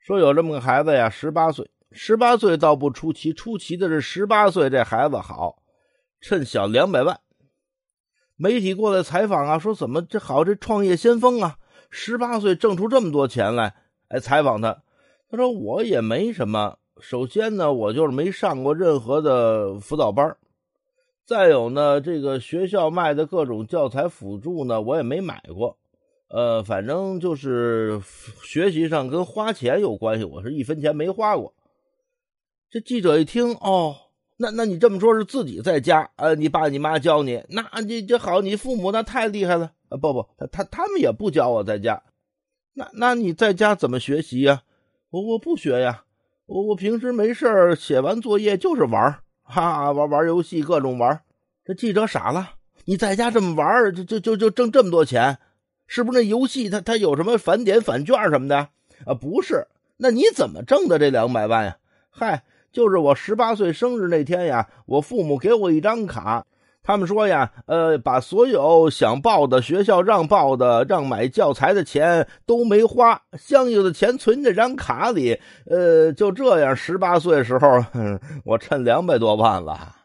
说有这么个孩子呀，十八岁，十八岁倒不出奇，出奇的是十八岁这孩子好，趁小两百万。媒体过来采访啊，说怎么这好这创业先锋啊，十八岁挣出这么多钱来。哎，采访他，他说我也没什么。首先呢，我就是没上过任何的辅导班再有呢，这个学校卖的各种教材辅助呢，我也没买过。呃，反正就是学习上跟花钱有关系，我是一分钱没花过。这记者一听，哦，那那你这么说，是自己在家？呃，你爸你妈教你？那你这好，你父母那太厉害了啊！不不，他他他们也不教我在家。那那你在家怎么学习呀？我我不学呀，我我平时没事写完作业就是玩哈，玩玩游戏，各种玩。这记者傻了，你在家这么玩，就就就就挣这么多钱？是不是那游戏它它有什么返点返券什么的啊？不是，那你怎么挣的这两百万呀？嗨，就是我十八岁生日那天呀，我父母给我一张卡，他们说呀，呃，把所有想报的学校让报的、让买教材的钱都没花，相应的钱存这张卡里，呃，就这样，十八岁时候我趁两百多万了。